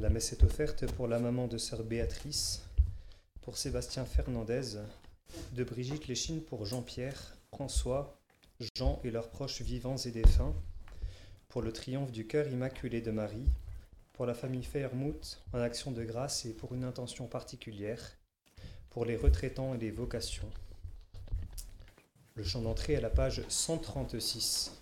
La messe est offerte pour la maman de sœur Béatrice, pour Sébastien Fernandez, de Brigitte Léchine pour Jean-Pierre, François, Jean et leurs proches vivants et défunts, pour le triomphe du cœur immaculé de Marie, pour la famille Fairmouth en action de grâce et pour une intention particulière, pour les retraitants et les vocations. Le chant d'entrée à la page 136.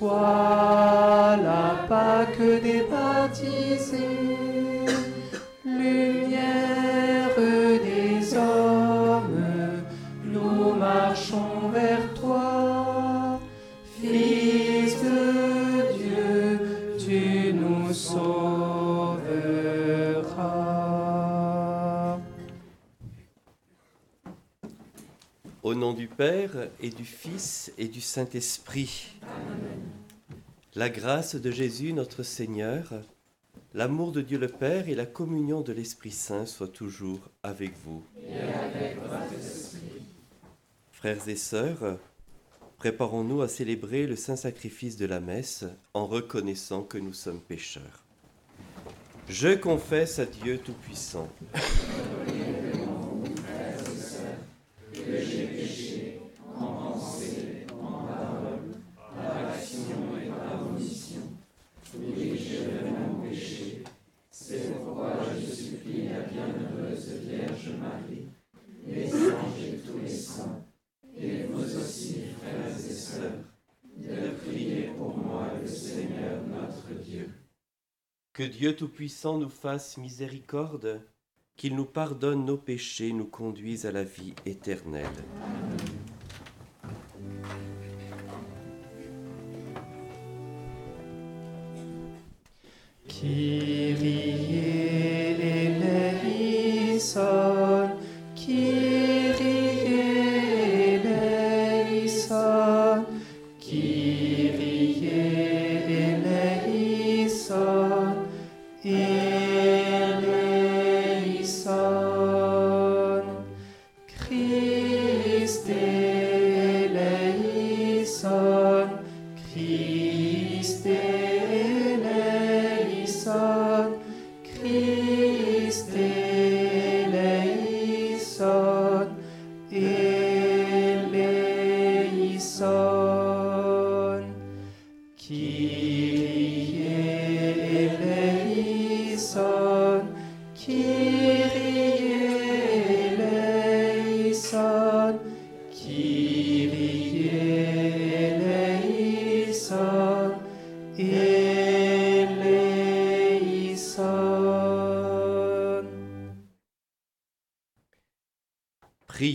Toi, la Pâque des baptisés, lumière des hommes, nous marchons vers toi. Fils de Dieu, tu nous sauveras. Au nom du Père et du Fils et du Saint-Esprit. La grâce de Jésus notre Seigneur, l'amour de Dieu le Père et la communion de l'Esprit Saint soient toujours avec vous. Frères et sœurs, préparons-nous à célébrer le saint sacrifice de la messe en reconnaissant que nous sommes pécheurs. Je confesse à Dieu Tout-Puissant. Dieu Tout-Puissant nous fasse miséricorde, qu'il nous pardonne nos péchés, nous conduise à la vie éternelle.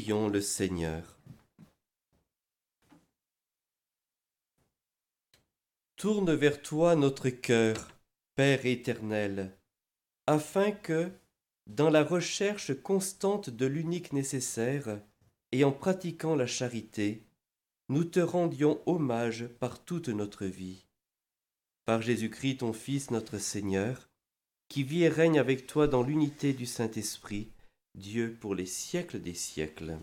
Le Seigneur. Tourne vers toi notre cœur, Père éternel, afin que, dans la recherche constante de l'unique nécessaire et en pratiquant la charité, nous te rendions hommage par toute notre vie. Par Jésus-Christ, ton Fils, notre Seigneur, qui vit et règne avec toi dans l'unité du Saint-Esprit, Dieu pour les siècles des siècles.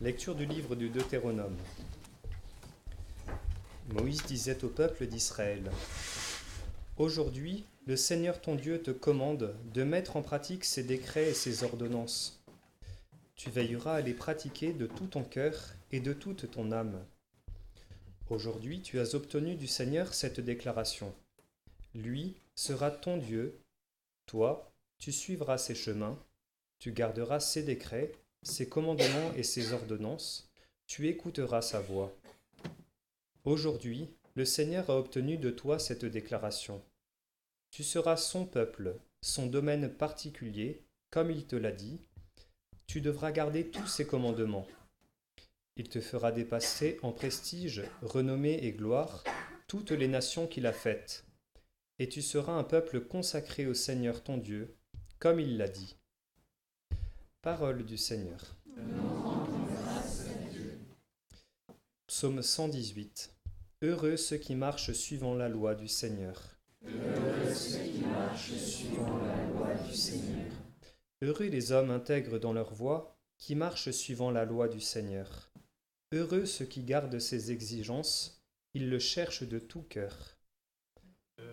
Lecture du livre du Deutéronome. Moïse disait au peuple d'Israël Aujourd'hui, le Seigneur ton Dieu te commande de mettre en pratique ses décrets et ses ordonnances. Tu veilleras à les pratiquer de tout ton cœur et de toute ton âme. Aujourd'hui, tu as obtenu du Seigneur cette déclaration. Lui sera ton Dieu, toi, tu suivras ses chemins, tu garderas ses décrets, ses commandements et ses ordonnances, tu écouteras sa voix. Aujourd'hui, le Seigneur a obtenu de toi cette déclaration. Tu seras son peuple, son domaine particulier, comme il te l'a dit. Tu devras garder tous ses commandements. Il te fera dépasser en prestige, renommée et gloire toutes les nations qu'il a faites. Et tu seras un peuple consacré au Seigneur ton Dieu, comme il l'a dit. Parole du Seigneur. Psaume 118. Heureux ceux qui marchent suivant la loi du Seigneur. Heureux ceux qui marchent suivant la loi du Seigneur. Heureux les hommes intègres dans leur voie, qui marchent suivant la loi du Seigneur. Heureux ceux qui gardent ses exigences, ils le cherchent de tout cœur.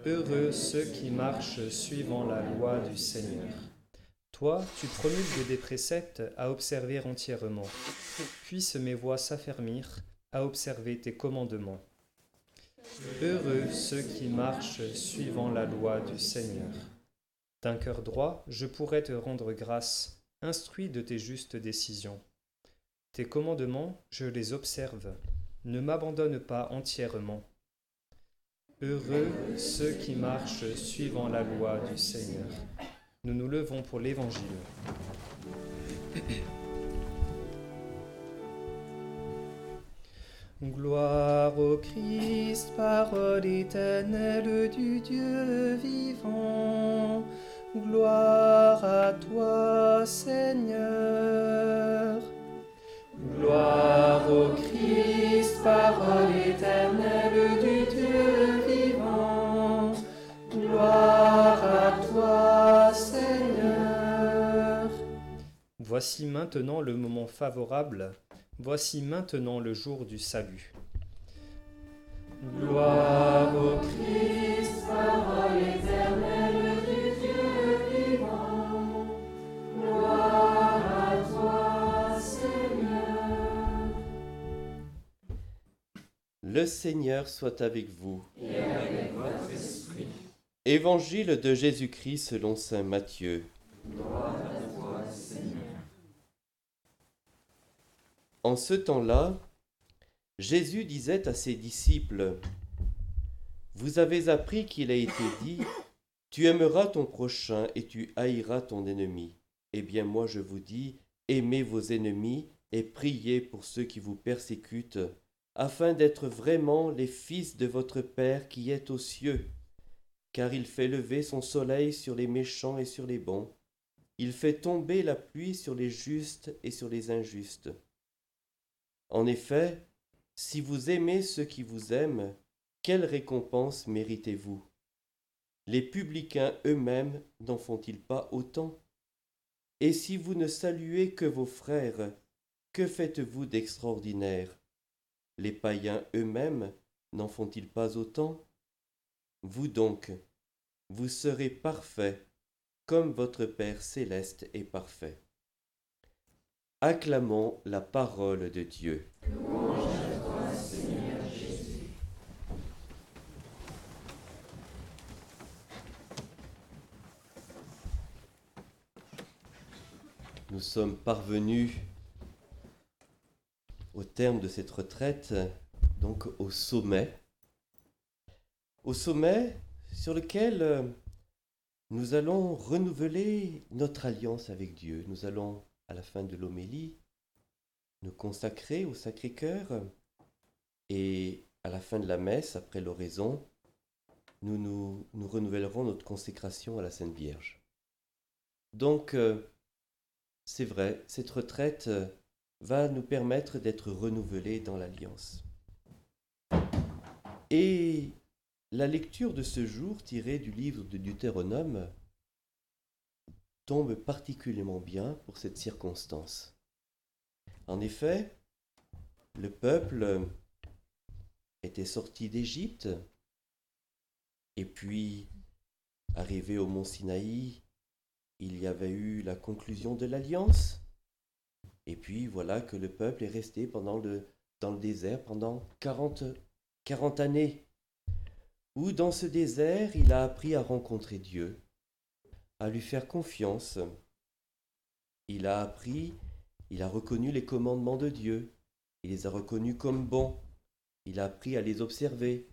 Heureux ceux qui marchent suivant la loi du Seigneur. Toi, tu promulgues des préceptes à observer entièrement. Puissent mes voix s'affermir à observer tes commandements. Heureux ceux qui marchent suivant la loi du Seigneur. D'un cœur droit, je pourrais te rendre grâce, instruit de tes justes décisions. Tes commandements, je les observe, ne m'abandonne pas entièrement. Heureux ceux qui marchent suivant la loi du Seigneur. Nous nous levons pour l'Évangile. Gloire au Christ, parole éternelle du Dieu vivant. Gloire à toi, Seigneur. Gloire au Christ, parole éternelle du Dieu vivant. Gloire à toi, Seigneur. Voici maintenant le moment favorable Voici maintenant le jour du salut. Gloire au Christ, parole Le Seigneur soit avec vous. Et avec votre esprit. Évangile de Jésus-Christ selon Saint Matthieu. Gloire à toi, Seigneur. En ce temps-là, Jésus disait à ses disciples, Vous avez appris qu'il a été dit, Tu aimeras ton prochain et tu haïras ton ennemi. Eh bien moi je vous dis, aimez vos ennemis et priez pour ceux qui vous persécutent, afin d'être vraiment les fils de votre Père qui est aux cieux. Car il fait lever son soleil sur les méchants et sur les bons. Il fait tomber la pluie sur les justes et sur les injustes. En effet, si vous aimez ceux qui vous aiment, quelle récompense méritez-vous? Les publicains eux-mêmes n'en font-ils pas autant? Et si vous ne saluez que vos frères, que faites-vous d'extraordinaire? Les païens eux-mêmes n'en font-ils pas autant? Vous donc, vous serez parfaits, comme votre Père céleste est parfait. Acclamons la parole de Dieu. Nous sommes parvenus au terme de cette retraite, donc au sommet. Au sommet sur lequel euh, nous allons renouveler notre alliance avec Dieu. Nous allons, à la fin de l'homélie, nous consacrer au Sacré-Cœur et à la fin de la messe, après l'oraison, nous, nous, nous renouvellerons notre consécration à la Sainte Vierge. Donc, euh, c'est vrai, cette retraite euh, va nous permettre d'être renouvelés dans l'Alliance. Et la lecture de ce jour, tirée du livre de Deutéronome, tombe particulièrement bien pour cette circonstance. En effet, le peuple était sorti d'Égypte, et puis, arrivé au mont Sinaï, il y avait eu la conclusion de l'alliance, Et puis voilà que le peuple est resté dans le désert pendant 40, 40 années. Où dans ce désert, il a appris à rencontrer Dieu, à lui faire confiance. Il a appris, il a reconnu les commandements de Dieu, il les a reconnus comme bons, il a appris à les observer.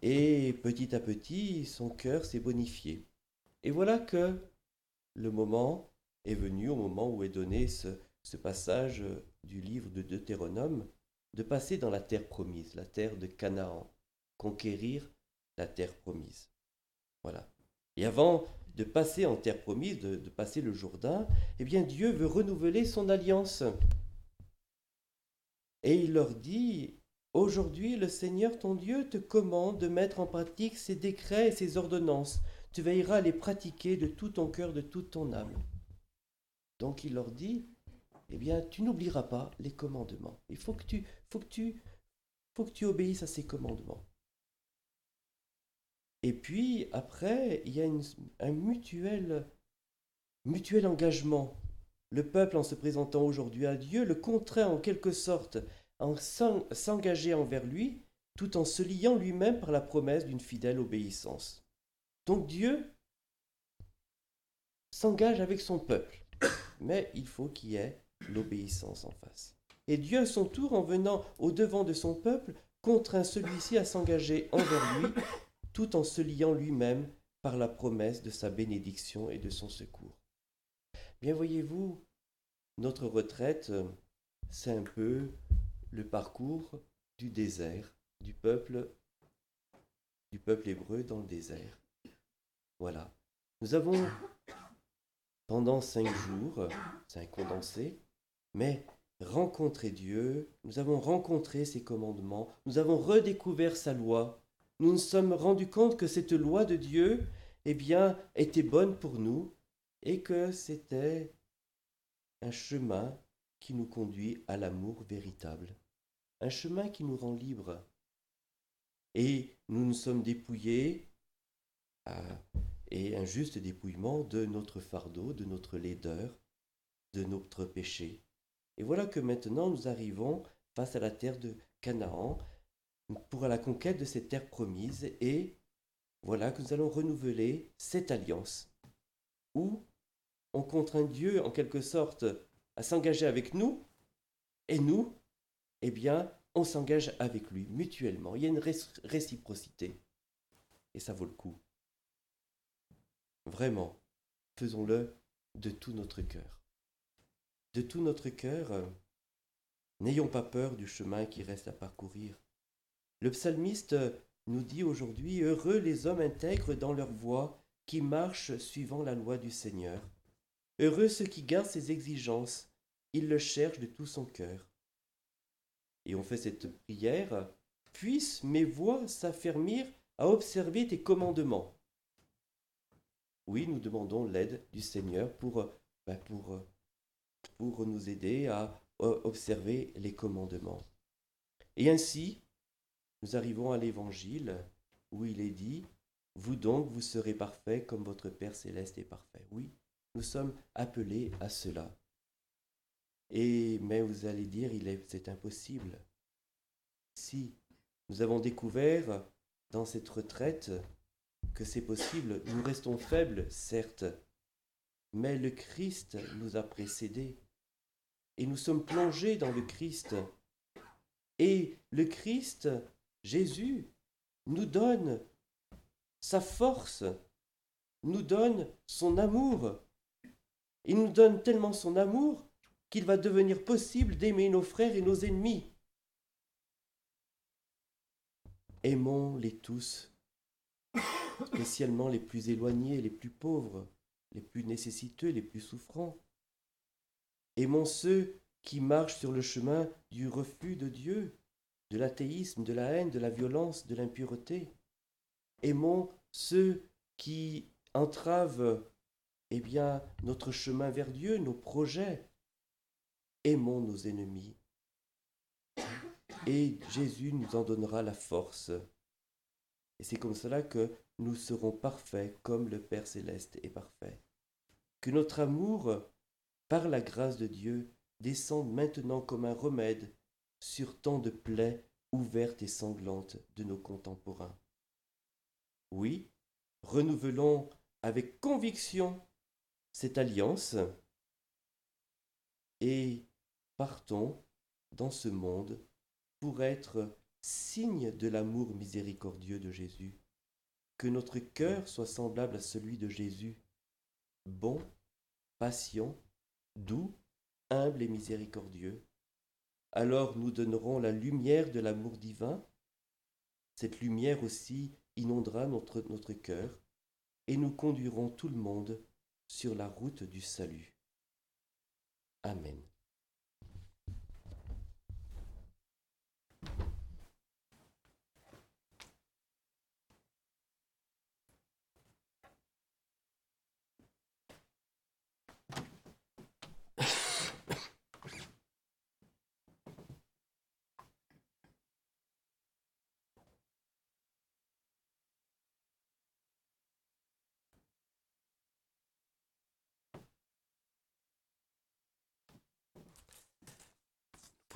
Et petit à petit, son cœur s'est bonifié. Et voilà que le moment est venu, au moment où est donné ce, passage du livre de Deutéronome, de passer dans la terre promise, la terre de Canaan, conquérir la terre promise. Voilà. Et avant de passer en terre promise, de, de, passer le Jourdain, eh bien Dieu veut renouveler son alliance. Et il leur dit, aujourd'hui le Seigneur ton Dieu te commande de mettre en pratique ses décrets et ses ordonnances. Tu veilleras à les pratiquer de tout ton cœur, de toute ton âme. Donc il leur dit, eh bien, tu n'oublieras pas les commandements. Il faut que tu, obéisses à ces commandements. Et puis, après, il y a un mutuel, mutuel engagement. Le peuple, en se présentant aujourd'hui à Dieu, le contraint en quelque sorte en s'engager envers lui, tout en se liant lui-même par la promesse d'une fidèle obéissance. Donc Dieu s'engage avec son peuple, mais il faut qu'il y ait l'obéissance en face. Et Dieu, à son tour, en venant au devant de son peuple, contraint celui-ci à s'engager envers lui, tout en se liant lui-même par la promesse de sa bénédiction et de son secours. Bien voyez-vous, notre retraite, c'est un peu le parcours du désert, du peuple, du peuple hébreu dans le désert. Voilà. Nous avons, pendant cinq jours, c'est un condensé, mais rencontrer Dieu, nous avons rencontré ses commandements, nous avons redécouvert sa loi, nous nous sommes rendus compte que cette loi de Dieu, eh bien, était bonne pour nous et que c'était un chemin qui nous conduit à l'amour véritable, un chemin qui nous rend libres. Et nous nous sommes dépouillés, et un juste dépouillement de notre fardeau, de notre laideur, de notre péché. Et voilà que maintenant nous arrivons face à la terre de Canaan pour la conquête de cette terre promise et voilà que nous allons renouveler cette alliance où on contraint Dieu en quelque sorte à s'engager avec nous et nous, eh bien, on s'engage avec lui mutuellement. Il y a une réciprocité et ça vaut le coup. Vraiment, faisons-le de tout notre cœur de tout notre cœur, euh, n'ayons pas peur du chemin qui reste à parcourir. Le psalmiste nous dit aujourd'hui Heureux les hommes intègres dans leur voie, qui marchent suivant la loi du Seigneur. Heureux ceux qui gardent ses exigences, ils le cherchent de tout son cœur. Et on fait cette prière Puissent mes voix s'affermir à observer tes commandements. Oui, nous demandons l'aide du Seigneur pour, ben pour pour nous aider à observer les commandements. Et ainsi, nous arrivons à l'Évangile où il est dit, Vous donc, vous serez parfaits comme votre Père céleste est parfait. Oui, nous sommes appelés à cela. Et mais vous allez dire, c'est impossible. Si nous avons découvert dans cette retraite que c'est possible, nous restons faibles, certes, mais le Christ nous a précédés et nous sommes plongés dans le Christ. Et le Christ, Jésus, nous donne sa force, nous donne son amour. Il nous donne tellement son amour qu'il va devenir possible d'aimer nos frères et nos ennemis. Aimons-les tous, spécialement les plus éloignés, les plus pauvres, les plus nécessiteux, les plus souffrants. Aimons ceux qui marchent sur le chemin du refus de Dieu, de l'athéisme, de la haine, de la violence, de l'impureté. Aimons ceux qui entravent eh bien, notre chemin vers Dieu, nos projets. Aimons nos ennemis. Et Jésus nous en donnera la force. Et c'est comme cela que nous serons parfaits comme le Père céleste est parfait. Que notre amour par la grâce de Dieu, descende maintenant comme un remède sur tant de plaies ouvertes et sanglantes de nos contemporains. Oui, renouvelons avec conviction cette alliance et partons dans ce monde pour être signe de l'amour miséricordieux de Jésus. Que notre cœur soit semblable à celui de Jésus, bon, patient, doux, humble et miséricordieux. Alors nous donnerons la lumière de l'amour divin. Cette lumière aussi inondera notre, notre cœur et nous conduirons tout le monde sur la route du salut. Amen.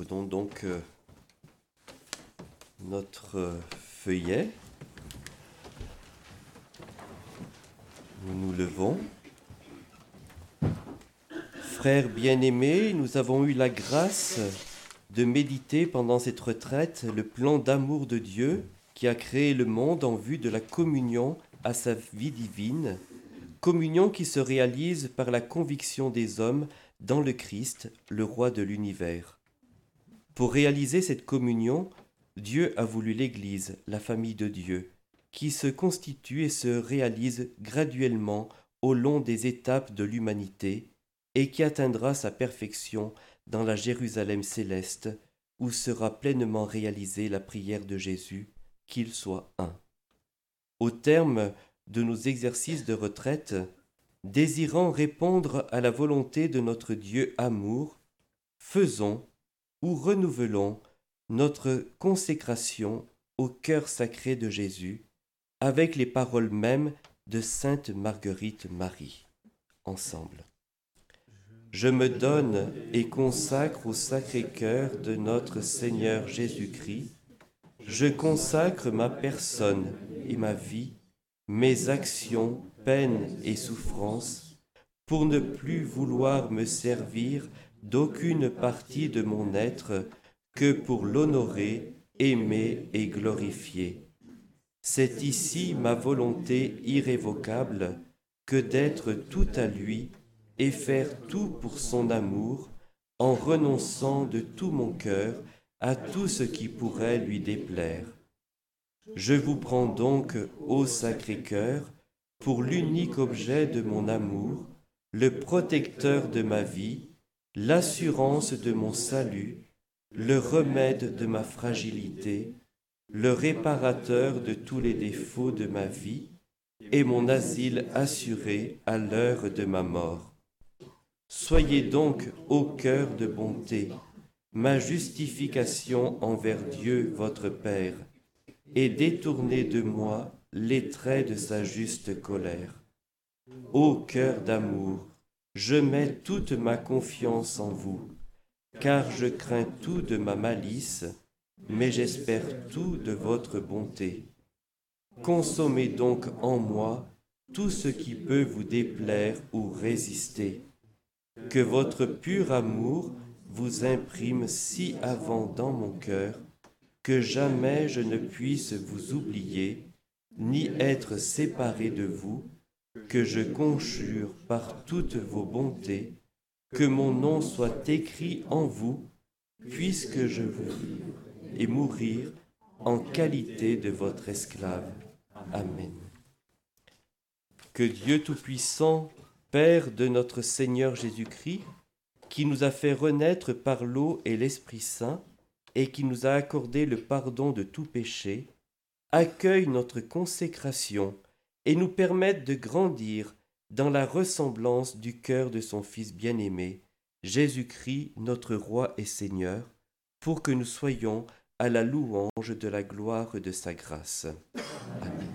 Donc euh, notre euh, feuillet. Nous nous levons. Frères bien-aimés, nous avons eu la grâce de méditer pendant cette retraite le plan d'amour de Dieu qui a créé le monde en vue de la communion à sa vie divine, communion qui se réalise par la conviction des hommes dans le Christ, le roi de l'univers. Pour réaliser cette communion, Dieu a voulu l'Église, la famille de Dieu, qui se constitue et se réalise graduellement au long des étapes de l'humanité et qui atteindra sa perfection dans la Jérusalem céleste, où sera pleinement réalisée la prière de Jésus, qu'il soit un. Au terme de nos exercices de retraite, désirant répondre à la volonté de notre Dieu amour, faisons où renouvelons notre consécration au cœur sacré de Jésus avec les paroles mêmes de Sainte Marguerite Marie. Ensemble. Je me donne et consacre au sacré cœur de notre Seigneur Jésus-Christ. Je consacre ma personne et ma vie, mes actions, peines et souffrances, pour ne plus vouloir me servir d'aucune partie de mon être que pour l'honorer, aimer et glorifier. C'est ici ma volonté irrévocable que d'être tout à lui et faire tout pour son amour, en renonçant de tout mon cœur à tout ce qui pourrait lui déplaire. Je vous prends donc, ô Sacré-Cœur, pour l'unique objet de mon amour, le protecteur de ma vie, l'assurance de mon salut, le remède de ma fragilité, le réparateur de tous les défauts de ma vie, et mon asile assuré à l'heure de ma mort. Soyez donc au cœur de bonté, ma justification envers Dieu votre Père, et détournez de moi les traits de sa juste colère. Ô cœur d'amour, je mets toute ma confiance en vous, car je crains tout de ma malice, mais j'espère tout de votre bonté. Consommez donc en moi tout ce qui peut vous déplaire ou résister. Que votre pur amour vous imprime si avant dans mon cœur que jamais je ne puisse vous oublier, ni être séparé de vous, que je conjure par toutes vos bontés que mon nom soit écrit en vous, puisque je veux et mourir en qualité de votre esclave. Amen. Que Dieu Tout-Puissant, Père de notre Seigneur Jésus-Christ, qui nous a fait renaître par l'eau et l'Esprit Saint, et qui nous a accordé le pardon de tout péché, accueille notre consécration et nous permettent de grandir dans la ressemblance du cœur de son Fils bien-aimé, Jésus-Christ notre Roi et Seigneur, pour que nous soyons à la louange de la gloire de sa grâce. Amen.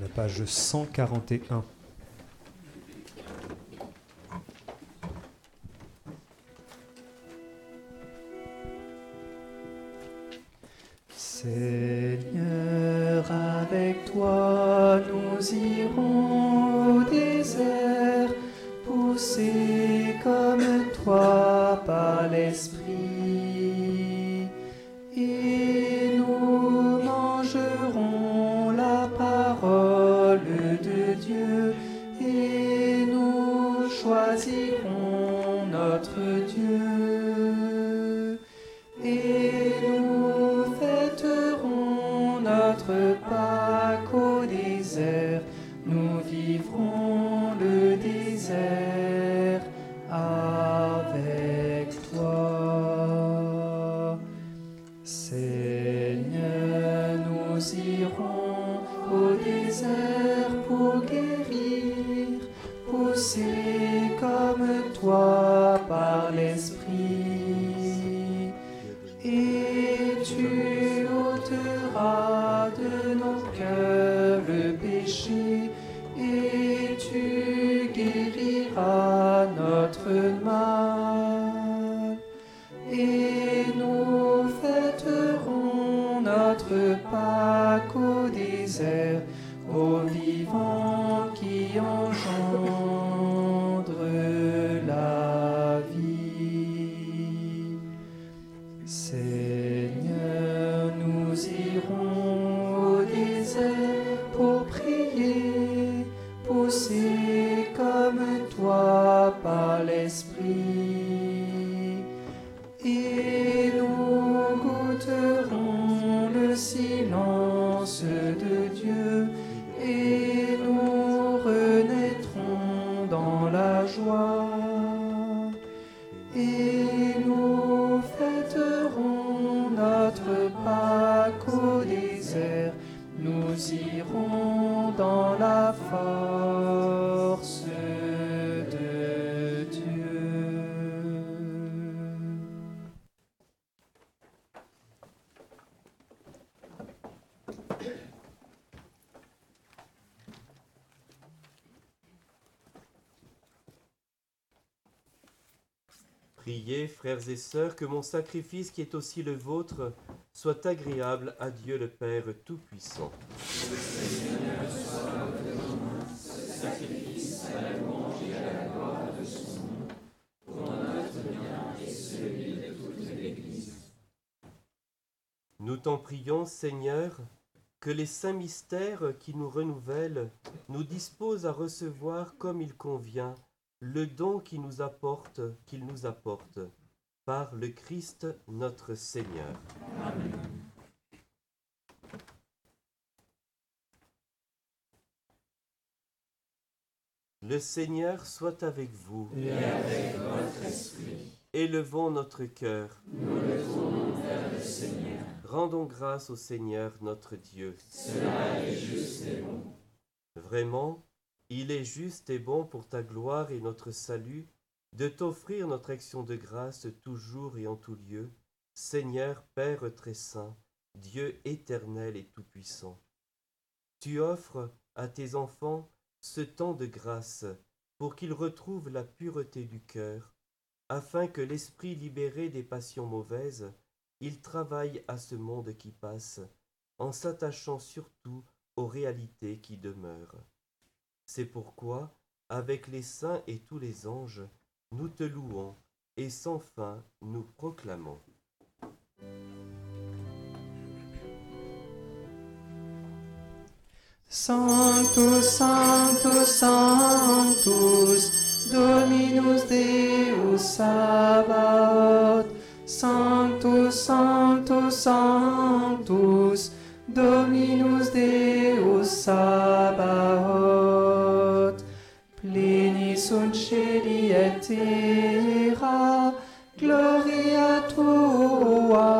la page 141. Seigneur, avec toi nous irons comme toi par l'Esprit. Et sœurs, que mon sacrifice qui est aussi le vôtre soit agréable à Dieu le Père Tout-Puissant. Nous t'en prions, Seigneur, que les saints mystères qui nous renouvellent nous disposent à recevoir comme il convient le don qui nous apporte, qu'il nous apporte, par le Christ notre Seigneur. Le Seigneur soit avec vous. et avec votre esprit. Élevons notre cœur. Nous le tournons vers le Seigneur. Rendons grâce au Seigneur notre Dieu. Cela est juste et bon. Vraiment, il est juste et bon pour ta gloire et notre salut de t'offrir notre action de grâce toujours et en tout lieu, Seigneur Père très saint, Dieu éternel et tout-puissant. Tu offres à tes enfants ce temps de grâce pour qu'ils retrouvent la pureté du cœur, afin que l'esprit libéré des passions mauvaises, il travaille à ce monde qui passe, en s'attachant surtout aux réalités qui demeurent. C'est pourquoi, avec les saints et tous les anges, nous te louons et sans fin nous proclamons. Sanctus, Sanctus, Sanctus, Dominus Deus Sabaoth. Sanctus, Sanctus, Sanctus, Dominus Deus Sabaoth. Terra, gloria tua.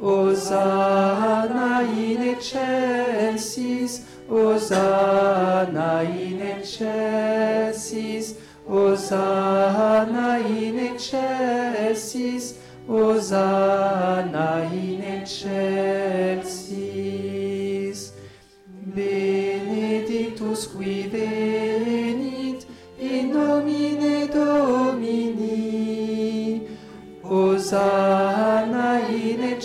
Hosanna in excelsis, Hosanna in excelsis, Hosanna in excelsis, Hosanna in excelsis. Benedictus qui In in in.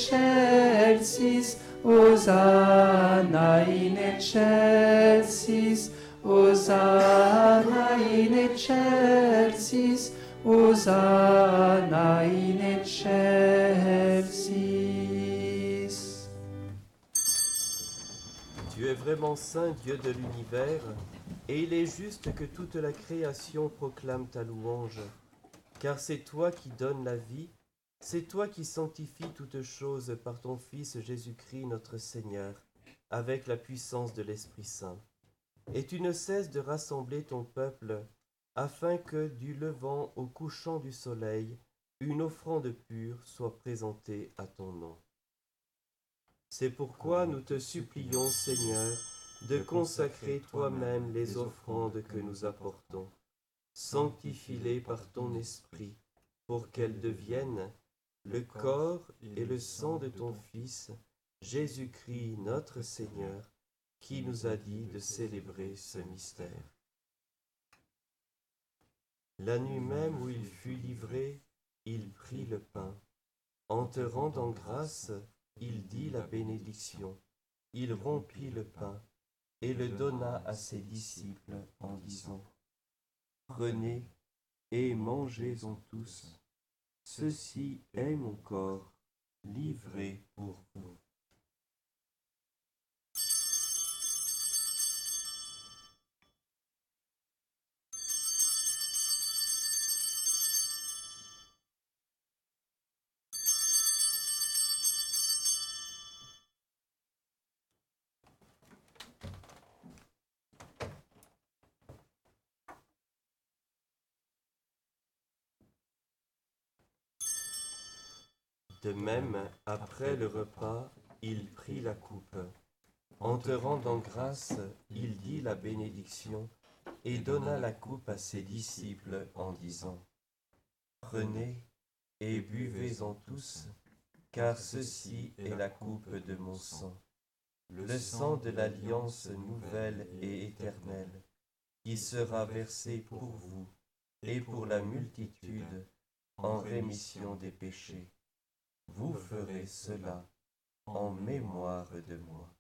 Tu es vraiment saint, Dieu de l'univers, et il est juste que toute la création proclame ta louange, car c'est toi qui donnes la vie, c'est toi qui sanctifies toutes choses par ton Fils Jésus-Christ notre Seigneur, avec la puissance de l'Esprit Saint. Et tu ne cesses de rassembler ton peuple, afin que du levant au couchant du soleil, une offrande pure soit présentée à ton nom. C'est pourquoi nous te supplions, Seigneur, de consacrer toi-même les offrandes que nous apportons. Sanctifie-les par ton esprit, pour qu'elles deviennent le corps et le sang de ton Fils, Jésus-Christ notre Seigneur, qui nous a dit de célébrer ce mystère. La nuit même où il fut livré, il prit le pain. En te rendant grâce, il dit la bénédiction. Il rompit le pain et le donna à ses disciples en disant, Prenez et mangez-en tous. Ceci est mon corps livré pour vous. De même, après le repas, il prit la coupe. En te rendant grâce, il dit la bénédiction et donna la coupe à ses disciples en disant, Prenez et buvez-en tous, car ceci est la coupe de mon sang, le sang de l'alliance nouvelle et éternelle, qui sera versé pour vous et pour la multitude en rémission des péchés. Vous ferez cela en mémoire de moi.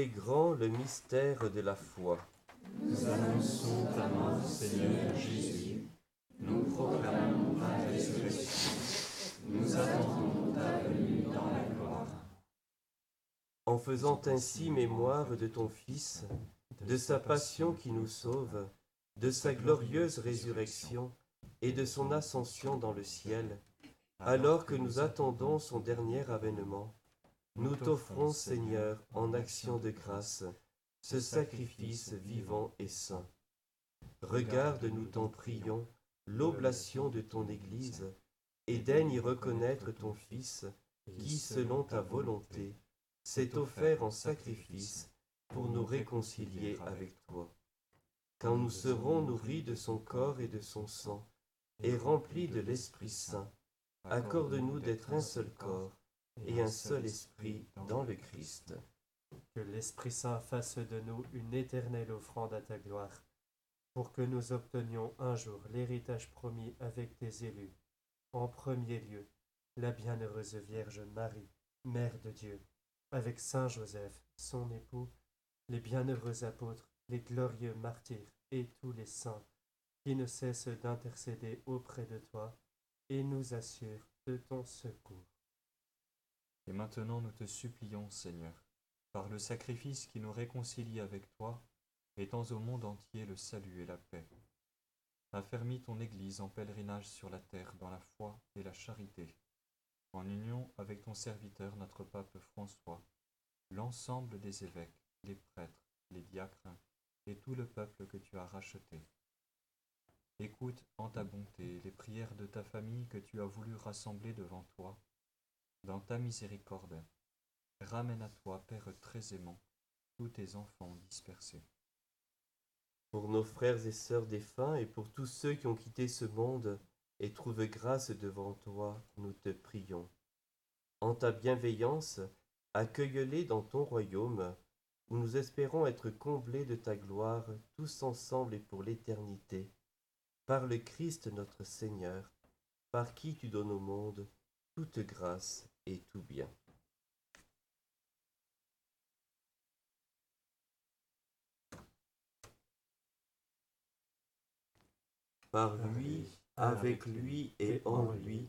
Est grand le mystère de la foi. Nous annonçons ta mort, Seigneur Jésus. Nous proclamons ta résurrection. Nous attendons ta venue dans la gloire. En faisant ainsi mémoire de ton Fils, de sa passion qui nous sauve, de sa glorieuse résurrection et de son ascension dans le ciel, alors que nous attendons son dernier avènement, nous t'offrons, Seigneur, en action de grâce, ce sacrifice vivant et saint. Regarde, nous t'en prions, l'oblation de ton Église, et daigne y reconnaître ton Fils, qui, selon ta volonté, s'est offert en sacrifice pour nous réconcilier avec toi. Quand nous serons nourris de son corps et de son sang, et remplis de l'Esprit Saint, accorde-nous d'être un seul corps et un seul esprit dans le Christ. Que l'Esprit Saint fasse de nous une éternelle offrande à ta gloire, pour que nous obtenions un jour l'héritage promis avec tes élus. En premier lieu, la bienheureuse Vierge Marie, Mère de Dieu, avec Saint Joseph, son époux, les bienheureux apôtres, les glorieux martyrs et tous les saints, qui ne cessent d'intercéder auprès de toi et nous assurent de ton secours. Et maintenant nous te supplions, Seigneur, par le sacrifice qui nous réconcilie avec toi, étends au monde entier le salut et la paix. Affermis ton Église en pèlerinage sur la terre dans la foi et la charité, en union avec ton serviteur notre pape François, l'ensemble des évêques, les tout le peuple que tu as racheté. Écoute en ta bonté les prières de ta famille que tu as voulu rassembler devant toi. Dans ta miséricorde, ramène à toi, Père très aimant, tous tes enfants dispersés. Pour nos frères et sœurs défunts et pour tous ceux qui ont quitté ce monde et trouvent grâce devant toi, nous te prions. En ta bienveillance, accueille-les dans ton royaume, où nous espérons être comblés de ta gloire, tous ensemble et pour l'éternité. Par le Christ notre Seigneur, par qui tu donnes au monde toute grâce et tout bien. Par lui, avec lui et en lui,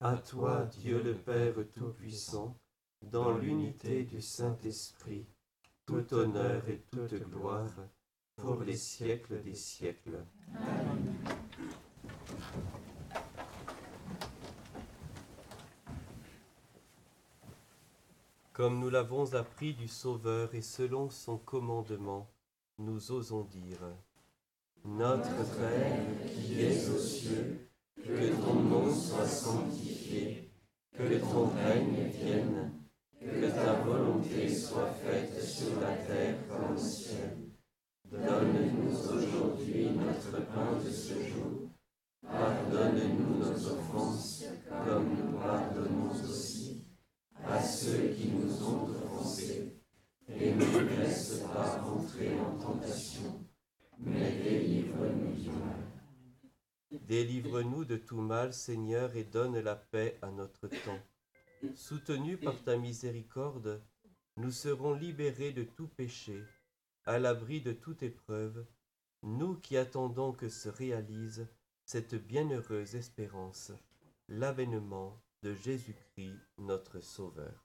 à toi, Dieu le Père Tout-Puissant, dans l'unité du Saint-Esprit, tout honneur et toute gloire, pour les siècles des siècles. Amen. Comme nous l'avons appris du Sauveur et selon son commandement, nous osons dire, Notre Père qui es aux cieux, que ton nom soit sanctifié, que ton règne vienne, que ta volonté soit faite sur la terre comme au ciel. Donne-nous aujourd'hui notre pain de ce jour. Pardonne-nous nos offenses, comme nous délivre-nous de tout mal, Seigneur, et donne la paix à notre temps. Soutenus par ta miséricorde, nous serons libérés de tout péché, à l'abri de toute épreuve, nous qui attendons que se réalise cette bienheureuse espérance, l'avènement de Jésus-Christ, notre Sauveur.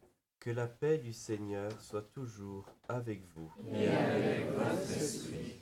Que la paix du Seigneur soit toujours avec vous. Avec esprit.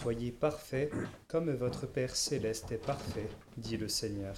Soyez parfaits comme votre Père céleste est parfait, dit le Seigneur.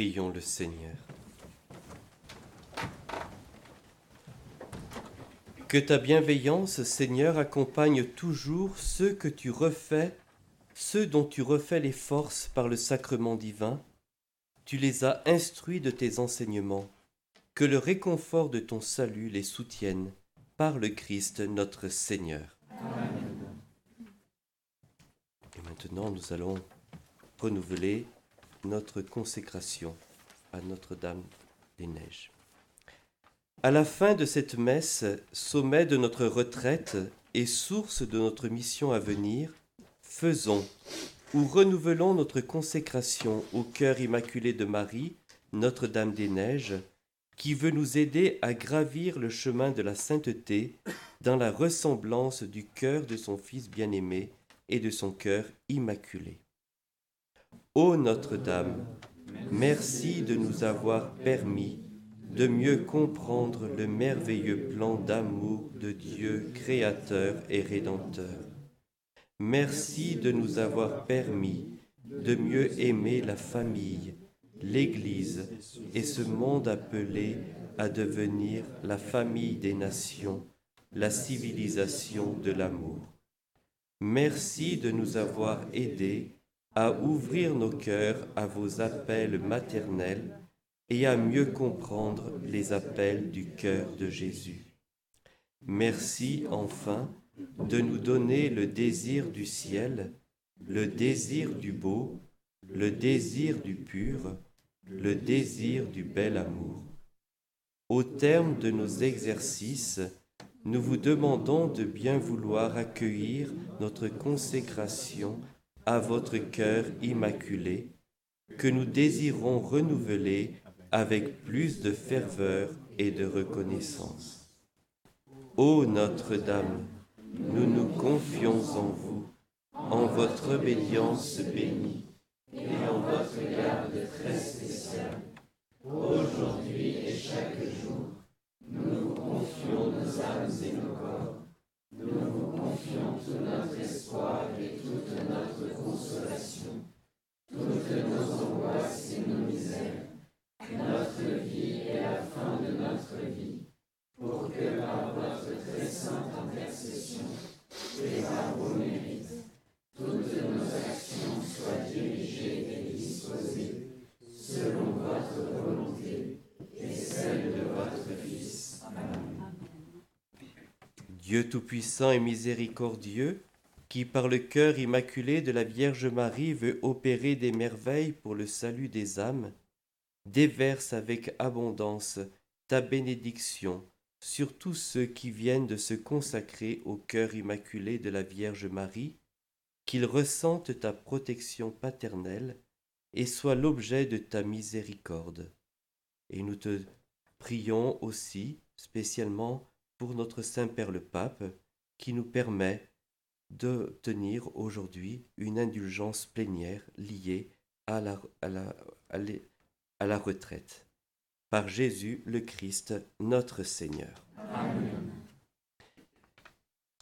Prions le Seigneur. Que ta bienveillance, Seigneur, accompagne toujours ceux que tu refais, ceux dont tu refais les forces par le sacrement divin. Tu les as instruits de tes enseignements. Que le réconfort de ton salut les soutienne par le Christ notre Seigneur. Et maintenant, nous allons renouveler notre consécration à Notre-Dame des Neiges. À la fin de cette messe, sommet de notre retraite et source de notre mission à venir, faisons ou renouvelons notre consécration au cœur immaculé de Marie, Notre-Dame des Neiges, qui veut nous aider à gravir le chemin de la sainteté dans la ressemblance du cœur de son Fils bien-aimé et de son cœur immaculé. Ô Notre-Dame, merci de nous avoir permis de mieux comprendre le merveilleux plan d'amour de Dieu créateur et rédempteur. Merci de nous avoir permis de mieux aimer la famille, l'Église et ce monde appelé à devenir la famille des nations, la civilisation de l'amour. Merci de nous avoir aidés à ouvrir nos cœurs à vos appels maternels et à mieux comprendre les appels du cœur de Jésus. Merci enfin de nous donner le désir du ciel, le désir du beau, le désir du pur, le désir du bel amour. Au terme de nos exercices, nous vous demandons de bien vouloir accueillir notre consécration à votre cœur immaculé, que nous désirons renouveler avec plus de ferveur et de reconnaissance. Ô Notre-Dame, nous nous confions en vous, en votre obédience bénie et en votre garde très spéciale. Aujourd'hui et chaque jour, nous nous confions nos âmes et nos corps. Nous vous confions tout notre espoir et toute notre consolation, toutes nos angoisses et nos misères notre vie et la fin de notre vie, pour que par votre très sainte intercession et par vos mérites, toutes nos actions soient dirigées et disposées selon votre volonté et celle de votre Fils. Amen. Dieu Tout-Puissant et Miséricordieux, qui par le cœur immaculé de la Vierge Marie veut opérer des merveilles pour le salut des âmes, déverse avec abondance ta bénédiction sur tous ceux qui viennent de se consacrer au cœur immaculé de la Vierge Marie, qu'ils ressentent ta protection paternelle et soient l'objet de ta miséricorde. Et nous te prions aussi spécialement pour notre Saint-Père le Pape, qui nous permet de tenir aujourd'hui une indulgence plénière liée à la, retraite. Par Jésus le Christ, notre Seigneur.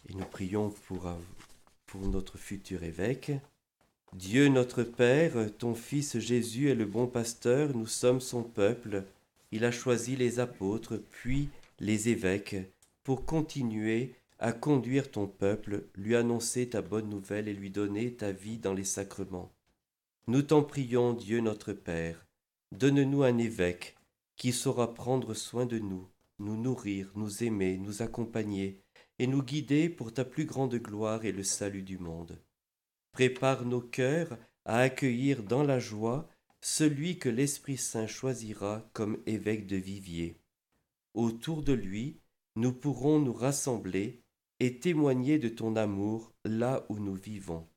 Et nous prions pour notre futur évêque. Dieu notre Père, ton Fils Jésus est le bon pasteur, nous sommes son peuple. Il a choisi les apôtres, puis les évêques, pour continuer à conduire ton peuple, lui annoncer ta bonne nouvelle et lui donner ta vie dans les sacrements. Nous t'en prions, Dieu notre Père, Donne-nous un évêque qui saura prendre soin de nous, nous nourrir, nous aimer, nous accompagner et nous guider pour ta plus grande gloire et le salut du monde. Prépare nos cœurs à accueillir dans la joie celui que l'Esprit Saint choisira comme évêque de Vivier. Autour de lui, nous pourrons nous rassembler et témoigner de ton amour là où nous vivons.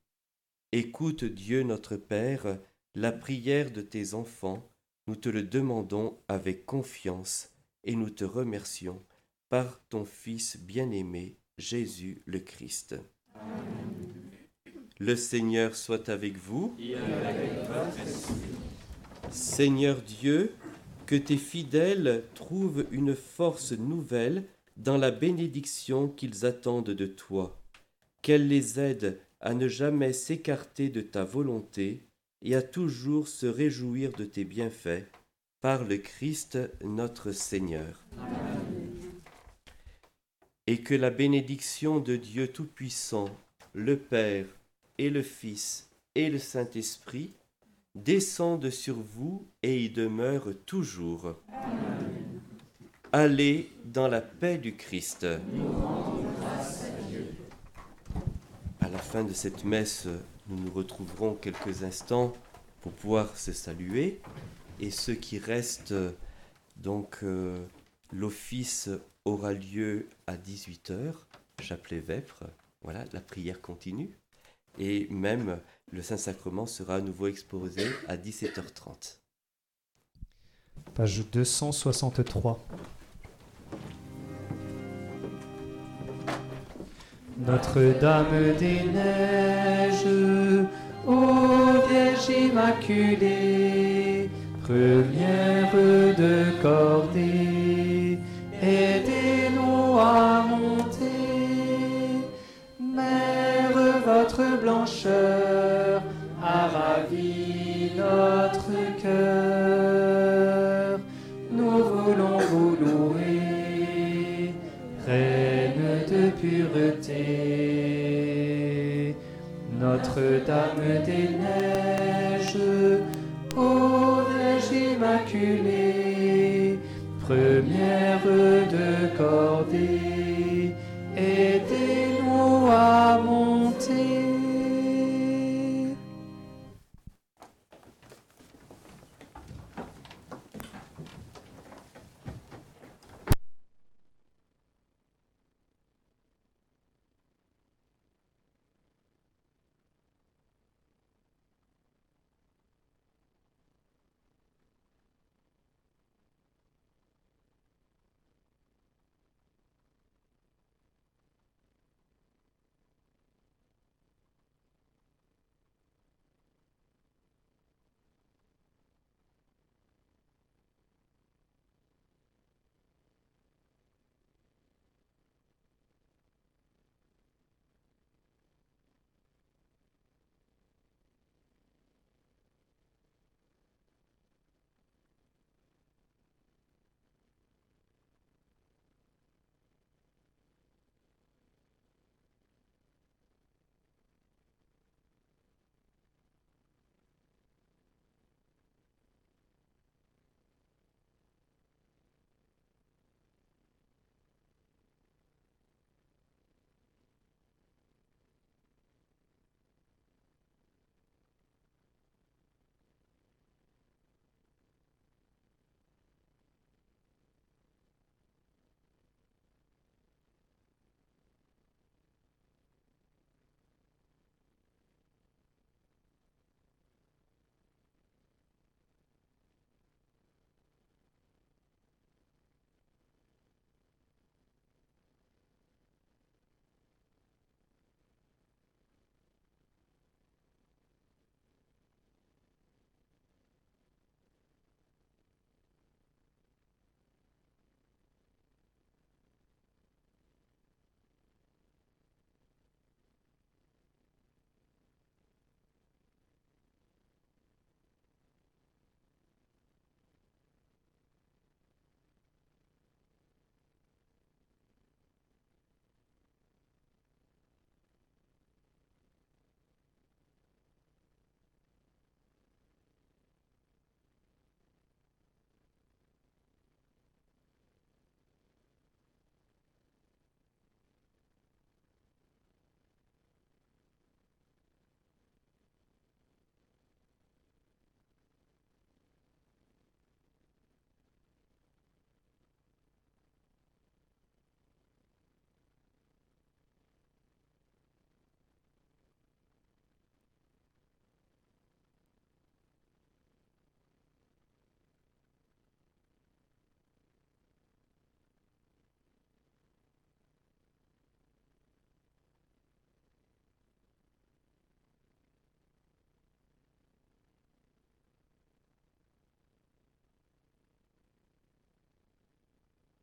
Écoute Dieu notre Père, la prière de tes enfants, nous te le demandons avec confiance et nous te remercions par ton Fils bien-aimé, Jésus le Christ. Le Seigneur soit avec vous. Seigneur Dieu, que tes fidèles trouvent une force nouvelle dans la bénédiction qu'ils attendent de toi, qu'elle les aide à ne jamais s'écarter de ta volonté et à toujours se réjouir de tes bienfaits par le Christ notre Seigneur. Et que la bénédiction de Dieu Tout-Puissant, le Père et le Fils et le Saint-Esprit descende sur vous et y demeure toujours. Allez dans la paix du Christ. À la fin de cette messe, nous nous retrouverons quelques instants pour pouvoir se saluer. Et ceux qui restent, donc euh, l'office aura lieu à 18h, chapelet Vêpres. Voilà, la prière continue. Et même le Saint-Sacrement sera à nouveau exposé à 17h30. Page 263. Notre-Dame des Neiges, ô Vierge Immaculée, première de cordée, aidez-nous à monter. Mère, votre blancheur a ravi notre cœur. Pureté. Notre-Dame des Neiges, ô Vierge Immaculée, première de cordée,